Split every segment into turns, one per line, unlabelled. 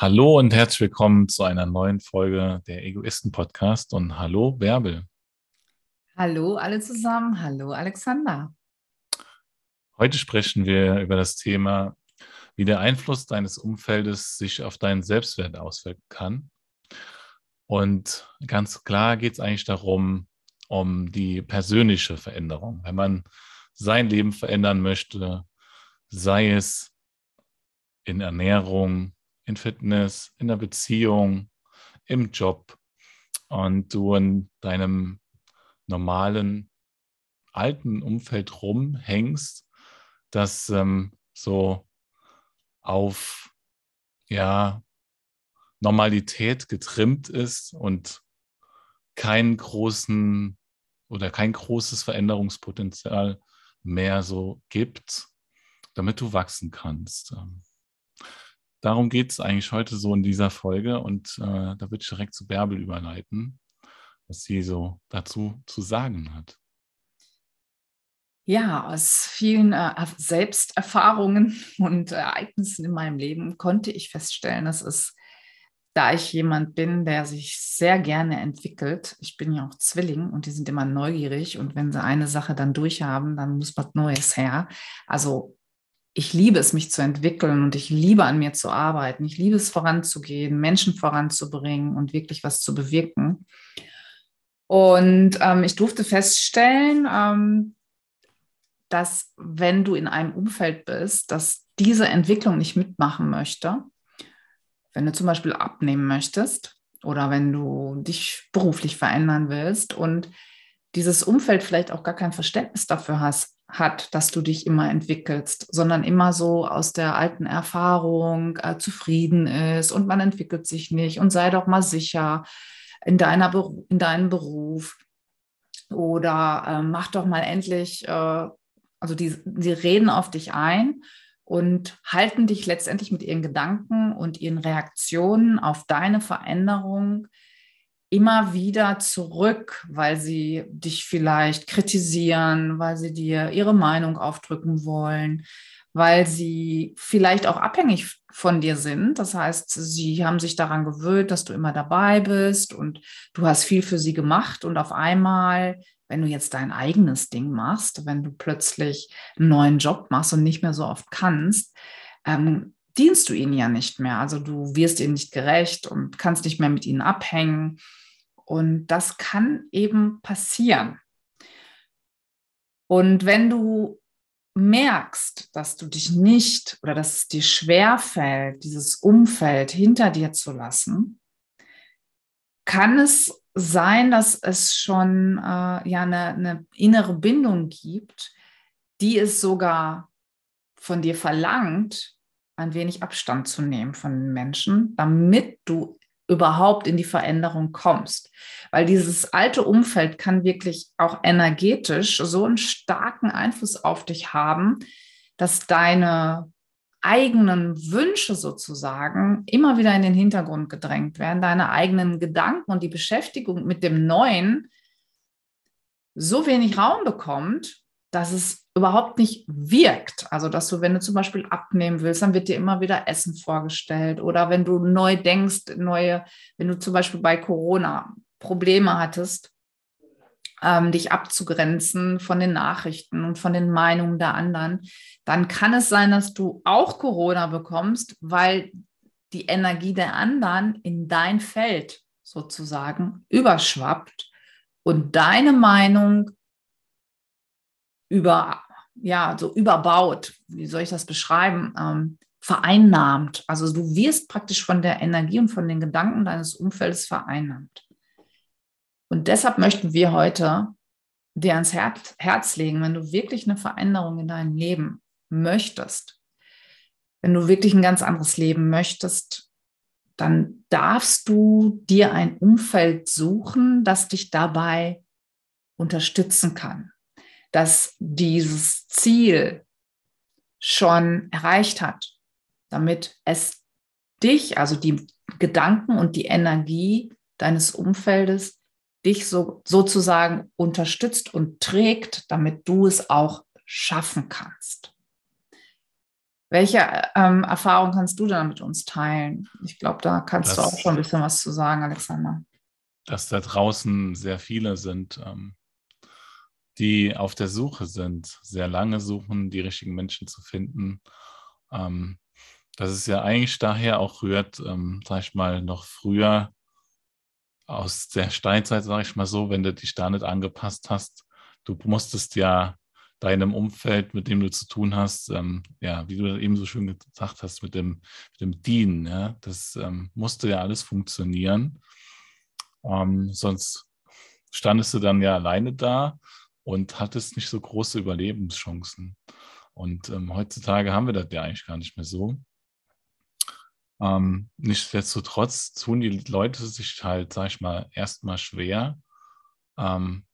Hallo und herzlich willkommen zu einer neuen Folge der Egoisten Podcast und hallo Bärbel.
Hallo alle zusammen, hallo Alexander.
Heute sprechen wir über das Thema, wie der Einfluss deines Umfeldes sich auf deinen Selbstwert auswirken kann. Und ganz klar geht es eigentlich darum, um die persönliche Veränderung. Wenn man sein Leben verändern möchte, sei es in Ernährung, in Fitness, in der Beziehung, im Job und du in deinem normalen alten Umfeld rumhängst, das ähm, so auf ja Normalität getrimmt ist und keinen großen oder kein großes Veränderungspotenzial mehr so gibt, damit du wachsen kannst. Ähm, darum geht es eigentlich heute so in dieser Folge und äh, da würde ich direkt zu Bärbel überleiten, was sie so dazu zu sagen hat.
Ja, aus vielen äh, Selbsterfahrungen und Ereignissen in meinem Leben konnte ich feststellen, dass es, da ich jemand bin, der sich sehr gerne entwickelt, ich bin ja auch Zwilling und die sind immer neugierig und wenn sie eine Sache dann durchhaben, dann muss was Neues her. Also ich liebe es, mich zu entwickeln und ich liebe an mir zu arbeiten. Ich liebe es, voranzugehen, Menschen voranzubringen und wirklich was zu bewirken. Und ähm, ich durfte feststellen, ähm, dass wenn du in einem Umfeld bist, das diese Entwicklung nicht mitmachen möchte, wenn du zum Beispiel abnehmen möchtest oder wenn du dich beruflich verändern willst und dieses Umfeld vielleicht auch gar kein Verständnis dafür hast, hat, dass du dich immer entwickelst, sondern immer so aus der alten Erfahrung äh, zufrieden ist und man entwickelt sich nicht und sei doch mal sicher in, deiner in deinem Beruf. Oder äh, mach doch mal endlich, äh, also die, die reden auf dich ein und halten dich letztendlich mit ihren Gedanken und ihren Reaktionen auf deine Veränderung immer wieder zurück, weil sie dich vielleicht kritisieren, weil sie dir ihre Meinung aufdrücken wollen, weil sie vielleicht auch abhängig von dir sind. Das heißt, sie haben sich daran gewöhnt, dass du immer dabei bist und du hast viel für sie gemacht und auf einmal, wenn du jetzt dein eigenes Ding machst, wenn du plötzlich einen neuen Job machst und nicht mehr so oft kannst, ähm, dienst du ihnen ja nicht mehr. Also du wirst ihnen nicht gerecht und kannst nicht mehr mit ihnen abhängen. Und das kann eben passieren. Und wenn du merkst, dass du dich nicht oder dass es dir schwer fällt, dieses Umfeld hinter dir zu lassen, kann es sein, dass es schon äh, ja eine, eine innere Bindung gibt, die es sogar von dir verlangt, ein wenig Abstand zu nehmen von Menschen, damit du überhaupt in die Veränderung kommst. Weil dieses alte Umfeld kann wirklich auch energetisch so einen starken Einfluss auf dich haben, dass deine eigenen Wünsche sozusagen immer wieder in den Hintergrund gedrängt werden, deine eigenen Gedanken und die Beschäftigung mit dem Neuen so wenig Raum bekommt, dass es überhaupt nicht wirkt. Also, dass du, wenn du zum Beispiel abnehmen willst, dann wird dir immer wieder Essen vorgestellt. Oder wenn du neu denkst, neue, wenn du zum Beispiel bei Corona Probleme hattest, ähm, dich abzugrenzen von den Nachrichten und von den Meinungen der anderen, dann kann es sein, dass du auch Corona bekommst, weil die Energie der anderen in dein Feld sozusagen überschwappt und deine Meinung über, ja, so überbaut, wie soll ich das beschreiben, ähm, vereinnahmt. Also du wirst praktisch von der Energie und von den Gedanken deines Umfeldes vereinnahmt. Und deshalb möchten wir heute dir ans Herz, Herz legen, wenn du wirklich eine Veränderung in deinem Leben möchtest, wenn du wirklich ein ganz anderes Leben möchtest, dann darfst du dir ein Umfeld suchen, das dich dabei unterstützen kann das dieses Ziel schon erreicht hat, damit es dich, also die Gedanken und die Energie deines Umfeldes, dich so, sozusagen unterstützt und trägt, damit du es auch schaffen kannst. Welche ähm, Erfahrung kannst du da mit uns teilen? Ich glaube, da kannst das, du auch schon ein bisschen was zu sagen, Alexander.
Dass da draußen sehr viele sind, ähm, die auf der Suche sind, sehr lange suchen, die richtigen Menschen zu finden. Ähm, dass es ja eigentlich daher auch rührt, ähm, sag ich mal, noch früher aus der Steinzeit, sage ich mal so, wenn du dich da nicht angepasst hast. Du musstest ja deinem Umfeld, mit dem du zu tun hast, ähm, ja, wie du eben so schön gesagt hast, mit dem, mit dem Dienen, ja, das ähm, musste ja alles funktionieren. Ähm, sonst standest du dann ja alleine da und hattest nicht so große Überlebenschancen. Und ähm, heutzutage haben wir das ja eigentlich gar nicht mehr so. Ähm, nichtsdestotrotz tun die Leute sich halt, sag ich mal, erstmal schwer, ähm,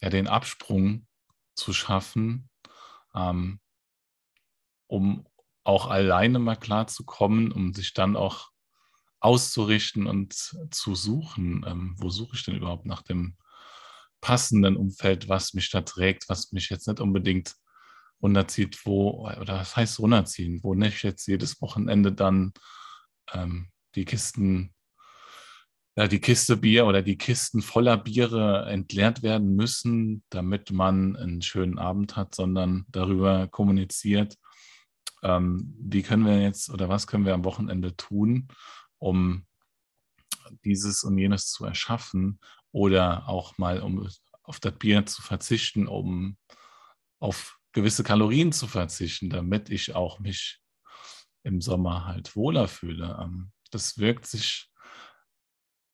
ja, den Absprung zu schaffen, ähm, um auch alleine mal klarzukommen, um sich dann auch auszurichten und zu suchen, ähm, wo suche ich denn überhaupt nach dem passenden Umfeld, was mich da trägt, was mich jetzt nicht unbedingt runterzieht, wo, oder was heißt runterziehen, wo nicht jetzt jedes Wochenende dann ähm, die Kisten, äh, die Kiste Bier oder die Kisten voller Biere entleert werden müssen, damit man einen schönen Abend hat, sondern darüber kommuniziert, ähm, wie können wir jetzt oder was können wir am Wochenende tun, um dieses und jenes zu erschaffen oder auch mal um auf das Bier zu verzichten, um auf gewisse Kalorien zu verzichten, damit ich auch mich im Sommer halt wohler fühle. Ähm, das wirkt sich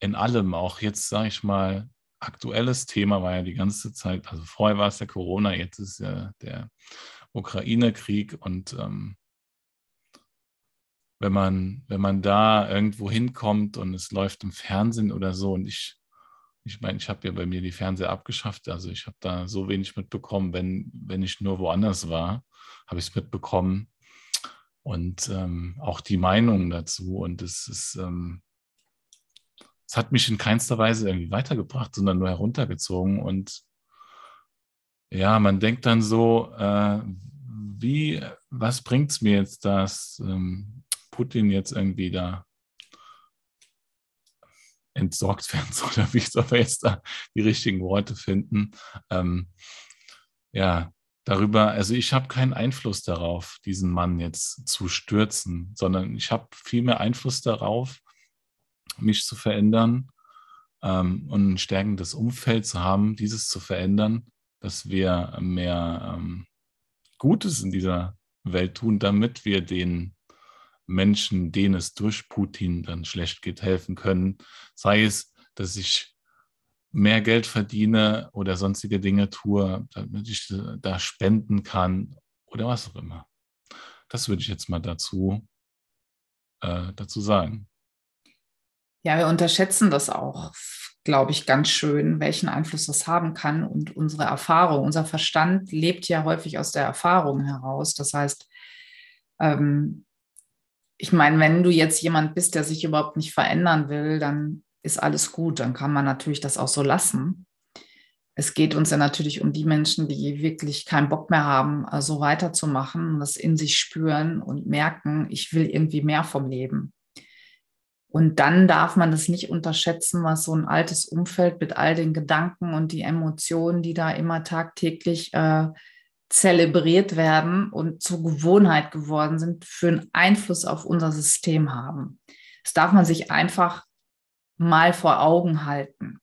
in allem, auch jetzt sage ich mal, aktuelles Thema war ja die ganze Zeit, also vorher war es ja Corona, jetzt ist ja der Ukraine-Krieg und ähm, wenn man, wenn man da irgendwo hinkommt und es läuft im Fernsehen oder so und ich, ich meine, ich habe ja bei mir die Fernseher abgeschafft, also ich habe da so wenig mitbekommen, wenn, wenn ich nur woanders war, habe ich es mitbekommen, und ähm, auch die Meinung dazu. Und es ist, ähm, hat mich in keinster Weise irgendwie weitergebracht, sondern nur heruntergezogen. Und ja, man denkt dann so, äh, wie, was bringt es mir jetzt, dass ähm, Putin jetzt irgendwie da entsorgt werden soll, wie soll man jetzt da die richtigen Worte finden? Ähm, ja, darüber, also ich habe keinen Einfluss darauf, diesen Mann jetzt zu stürzen, sondern ich habe viel mehr Einfluss darauf, mich zu verändern ähm, und ein stärkendes Umfeld zu haben, dieses zu verändern, dass wir mehr ähm, Gutes in dieser Welt tun, damit wir den Menschen, denen es durch Putin dann schlecht geht, helfen können. Sei es, dass ich mehr Geld verdiene oder sonstige Dinge tue, damit ich da spenden kann oder was auch immer. Das würde ich jetzt mal dazu, äh, dazu sagen.
Ja, wir unterschätzen das auch, glaube ich, ganz schön, welchen Einfluss das haben kann und unsere Erfahrung. Unser Verstand lebt ja häufig aus der Erfahrung heraus. Das heißt, ähm, ich meine, wenn du jetzt jemand bist, der sich überhaupt nicht verändern will, dann ist alles gut, dann kann man natürlich das auch so lassen. Es geht uns ja natürlich um die Menschen, die wirklich keinen Bock mehr haben, so weiterzumachen, das in sich spüren und merken, ich will irgendwie mehr vom Leben. Und dann darf man das nicht unterschätzen, was so ein altes Umfeld mit all den Gedanken und die Emotionen, die da immer tagtäglich äh, zelebriert werden und zur Gewohnheit geworden sind, für einen Einfluss auf unser System haben. Das darf man sich einfach mal vor Augen halten.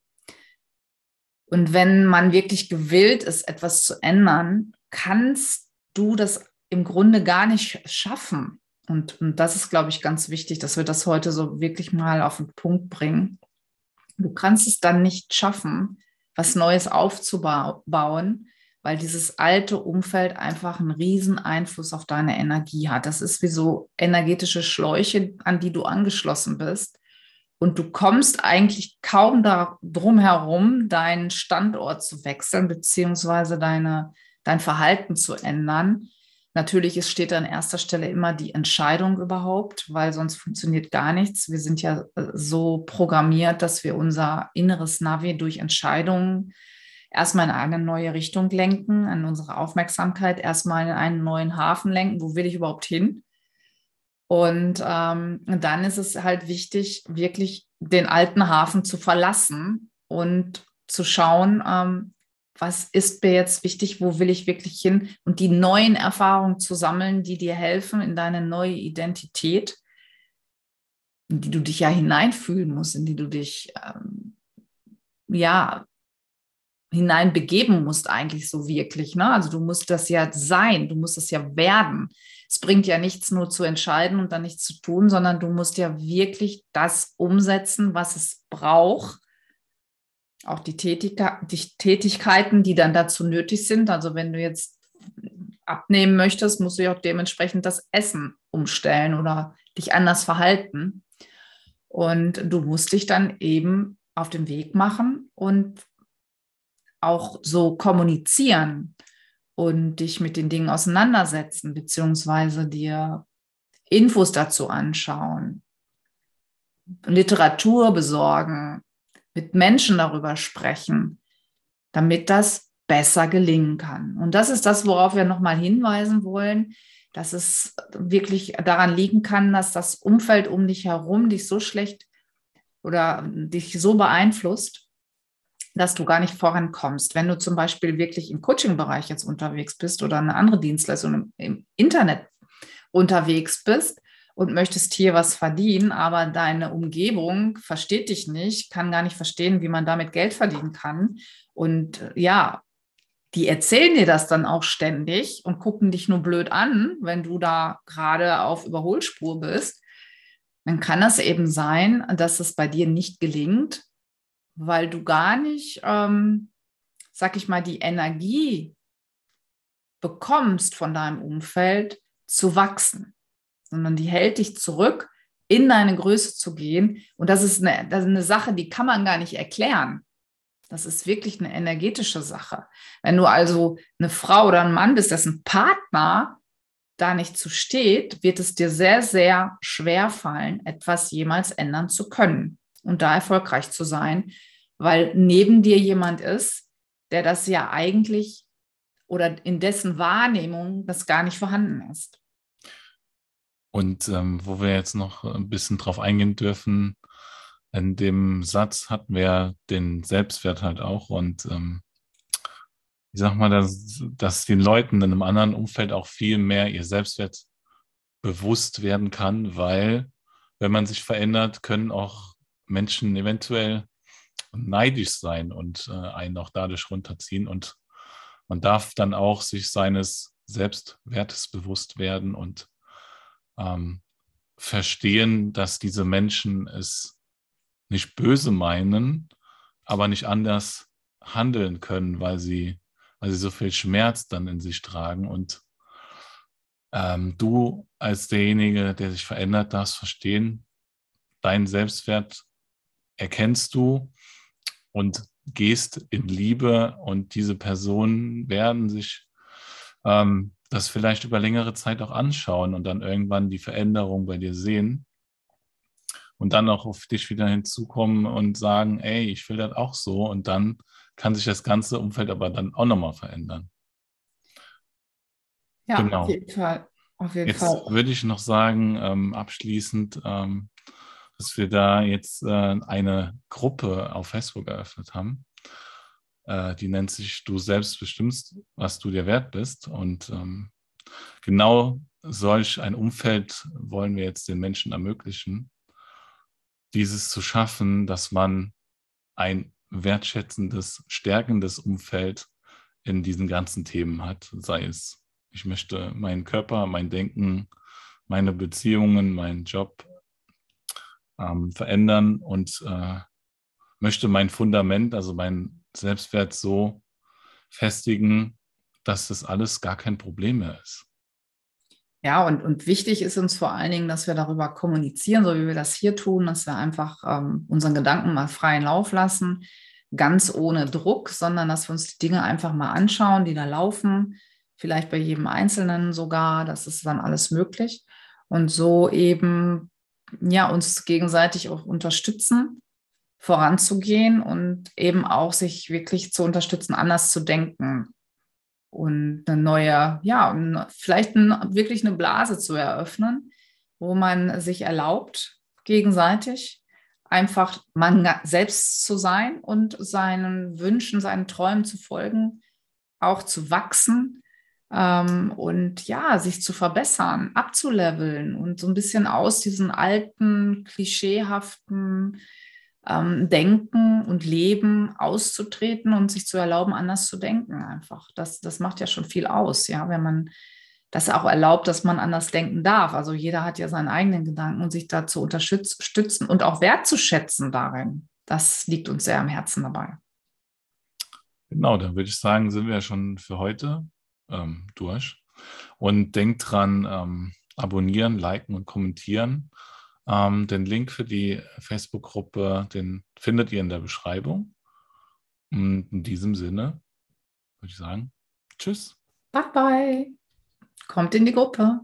Und wenn man wirklich gewillt ist, etwas zu ändern, kannst du das im Grunde gar nicht schaffen. Und, und das ist, glaube ich, ganz wichtig, dass wir das heute so wirklich mal auf den Punkt bringen. Du kannst es dann nicht schaffen, was Neues aufzubauen, weil dieses alte Umfeld einfach einen riesen Einfluss auf deine Energie hat. Das ist wie so energetische Schläuche, an die du angeschlossen bist. Und du kommst eigentlich kaum darum herum, deinen Standort zu wechseln, beziehungsweise deine, dein Verhalten zu ändern. Natürlich ist, steht an erster Stelle immer die Entscheidung überhaupt, weil sonst funktioniert gar nichts. Wir sind ja äh, so programmiert, dass wir unser inneres Navi durch Entscheidungen erstmal in eine neue Richtung lenken, an unsere Aufmerksamkeit erstmal in einen neuen Hafen lenken. Wo will ich überhaupt hin? Und ähm, dann ist es halt wichtig, wirklich den alten Hafen zu verlassen und zu schauen, ähm, was ist mir jetzt wichtig, wo will ich wirklich hin und die neuen Erfahrungen zu sammeln, die dir helfen in deine neue Identität, in die du dich ja hineinfühlen musst, in die du dich ähm, ja hineinbegeben musst eigentlich so wirklich. Ne? Also du musst das ja sein, du musst es ja werden. Es bringt ja nichts nur zu entscheiden und dann nichts zu tun, sondern du musst ja wirklich das umsetzen, was es braucht. Auch die, Tätigkeit, die Tätigkeiten, die dann dazu nötig sind. Also wenn du jetzt abnehmen möchtest, musst du ja auch dementsprechend das Essen umstellen oder dich anders verhalten. Und du musst dich dann eben auf den Weg machen und auch so kommunizieren und dich mit den Dingen auseinandersetzen, beziehungsweise dir Infos dazu anschauen, Literatur besorgen, mit Menschen darüber sprechen, damit das besser gelingen kann. Und das ist das, worauf wir nochmal hinweisen wollen, dass es wirklich daran liegen kann, dass das Umfeld um dich herum dich so schlecht oder dich so beeinflusst, dass du gar nicht vorankommst. Wenn du zum Beispiel wirklich im Coaching-Bereich jetzt unterwegs bist oder eine andere Dienstleistung im, Internet unterwegs bist und möchtest hier was verdienen, aber deine Umgebung versteht dich nicht, kann gar nicht verstehen, wie man damit Geld verdienen kann. Und äh, ja, die erzählen dir das dann auch ständig und gucken dich nur blöd an, wenn du da gerade auf Überholspur bist. Dann kann es eben sein, dass es bei dir nicht gelingt, weil du gar nicht, ähm, sag ich mal, die Energie bekommst von deinem Umfeld zu wachsen, sondern die hält dich zurück, in deine Größe zu gehen. Und das ist eine, das ist eine Sache, die kann man gar nicht erklären. Das ist wirklich eine energetische Sache. Wenn du also eine Frau oder ein Mann bist, dessen Partner da nicht zu steht, wird es dir sehr, sehr schwer fallen, etwas jemals ändern zu können und da erfolgreich zu sein, weil neben dir jemand ist, der das ja eigentlich oder in dessen Wahrnehmung das gar nicht vorhanden ist.
Und ähm, wo wir jetzt noch ein bisschen drauf eingehen dürfen, in dem Satz hatten wir den Selbstwert halt auch und ähm, ich sag mal, dass, dass den Leuten in einem anderen Umfeld auch viel mehr ihr Selbstwert bewusst werden kann, weil wenn man sich verändert, können auch Menschen eventuell neidisch sein und äh, einen auch dadurch runterziehen. Und man darf dann auch sich seines Selbstwertes bewusst werden und ähm, verstehen, dass diese Menschen es nicht böse meinen, aber nicht anders handeln können, weil sie, weil sie so viel Schmerz dann in sich tragen. Und ähm, du als derjenige, der sich verändert, darfst verstehen, dein Selbstwert erkennst du und gehst in Liebe und diese Personen werden sich ähm, das vielleicht über längere Zeit auch anschauen und dann irgendwann die Veränderung bei dir sehen und dann auch auf dich wieder hinzukommen und sagen, ey, ich will das auch so und dann kann sich das ganze Umfeld aber dann auch nochmal verändern.
Ja, genau. auf jeden Fall.
Auf jeden Jetzt Fall. würde ich noch sagen, ähm, abschließend, ähm, dass wir da jetzt äh, eine Gruppe auf Facebook eröffnet haben. Äh, die nennt sich Du selbst bestimmst, was du dir wert bist. Und ähm, genau solch ein Umfeld wollen wir jetzt den Menschen ermöglichen, dieses zu schaffen, dass man ein wertschätzendes, stärkendes Umfeld in diesen ganzen Themen hat, sei es, ich möchte meinen Körper, mein Denken, meine Beziehungen, meinen Job ähm, verändern und äh, möchte mein Fundament, also mein Selbstwert so festigen, dass das alles gar kein Problem mehr ist.
Ja, und, und wichtig ist uns vor allen Dingen, dass wir darüber kommunizieren, so wie wir das hier tun, dass wir einfach ähm, unseren Gedanken mal freien Lauf lassen, ganz ohne Druck, sondern dass wir uns die Dinge einfach mal anschauen, die da laufen, vielleicht bei jedem Einzelnen sogar, das ist dann alles möglich. Und so eben ja, uns gegenseitig auch unterstützen, voranzugehen und eben auch sich wirklich zu unterstützen, anders zu denken und eine neue, ja, vielleicht ein, wirklich eine Blase zu eröffnen, wo man sich erlaubt, gegenseitig einfach man selbst zu sein und seinen Wünschen, seinen Träumen zu folgen, auch zu wachsen und ja, sich zu verbessern, abzuleveln und so ein bisschen aus diesen alten, klischeehaften ähm, Denken und Leben auszutreten und sich zu erlauben, anders zu denken einfach. Das, das macht ja schon viel aus, ja, wenn man das auch erlaubt, dass man anders denken darf. Also jeder hat ja seinen eigenen Gedanken und sich da zu unterstützen und auch wertzuschätzen darin. Das liegt uns sehr am Herzen dabei.
Genau, dann würde ich sagen, sind wir ja schon für heute ähm, durch. Und denkt dran, ähm, abonnieren, liken und kommentieren. Ähm, den Link für die Facebook-Gruppe, den findet ihr in der Beschreibung. Und in diesem Sinne würde ich sagen, tschüss.
Bye bye. Kommt in die Gruppe.